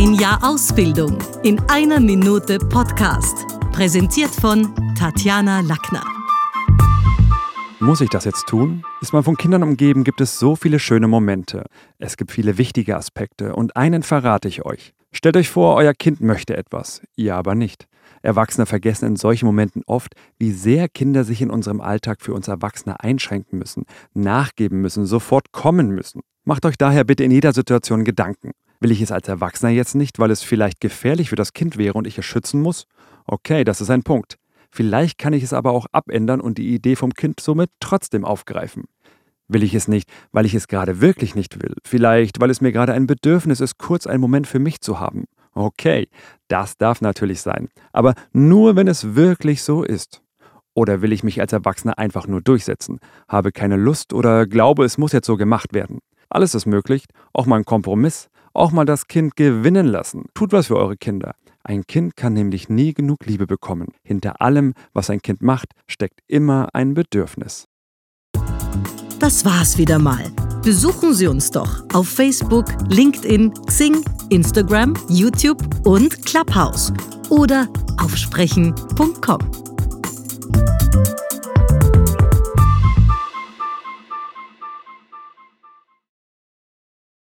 Ein Jahr Ausbildung in einer Minute Podcast. Präsentiert von Tatjana Lackner. Muss ich das jetzt tun? Ist man von Kindern umgeben, gibt es so viele schöne Momente. Es gibt viele wichtige Aspekte und einen verrate ich euch. Stellt euch vor, euer Kind möchte etwas, ihr aber nicht. Erwachsene vergessen in solchen Momenten oft, wie sehr Kinder sich in unserem Alltag für uns Erwachsene einschränken müssen, nachgeben müssen, sofort kommen müssen. Macht euch daher bitte in jeder Situation Gedanken. Will ich es als Erwachsener jetzt nicht, weil es vielleicht gefährlich für das Kind wäre und ich es schützen muss? Okay, das ist ein Punkt. Vielleicht kann ich es aber auch abändern und die Idee vom Kind somit trotzdem aufgreifen. Will ich es nicht, weil ich es gerade wirklich nicht will. Vielleicht, weil es mir gerade ein Bedürfnis ist, kurz einen Moment für mich zu haben. Okay, das darf natürlich sein. Aber nur, wenn es wirklich so ist. Oder will ich mich als Erwachsener einfach nur durchsetzen, habe keine Lust oder glaube, es muss jetzt so gemacht werden. Alles ist möglich, auch mal ein Kompromiss, auch mal das Kind gewinnen lassen. Tut was für eure Kinder. Ein Kind kann nämlich nie genug Liebe bekommen. Hinter allem, was ein Kind macht, steckt immer ein Bedürfnis. Das war's wieder mal. Besuchen Sie uns doch auf Facebook, LinkedIn, Xing, Instagram, YouTube und Clubhouse oder auf sprechen.com.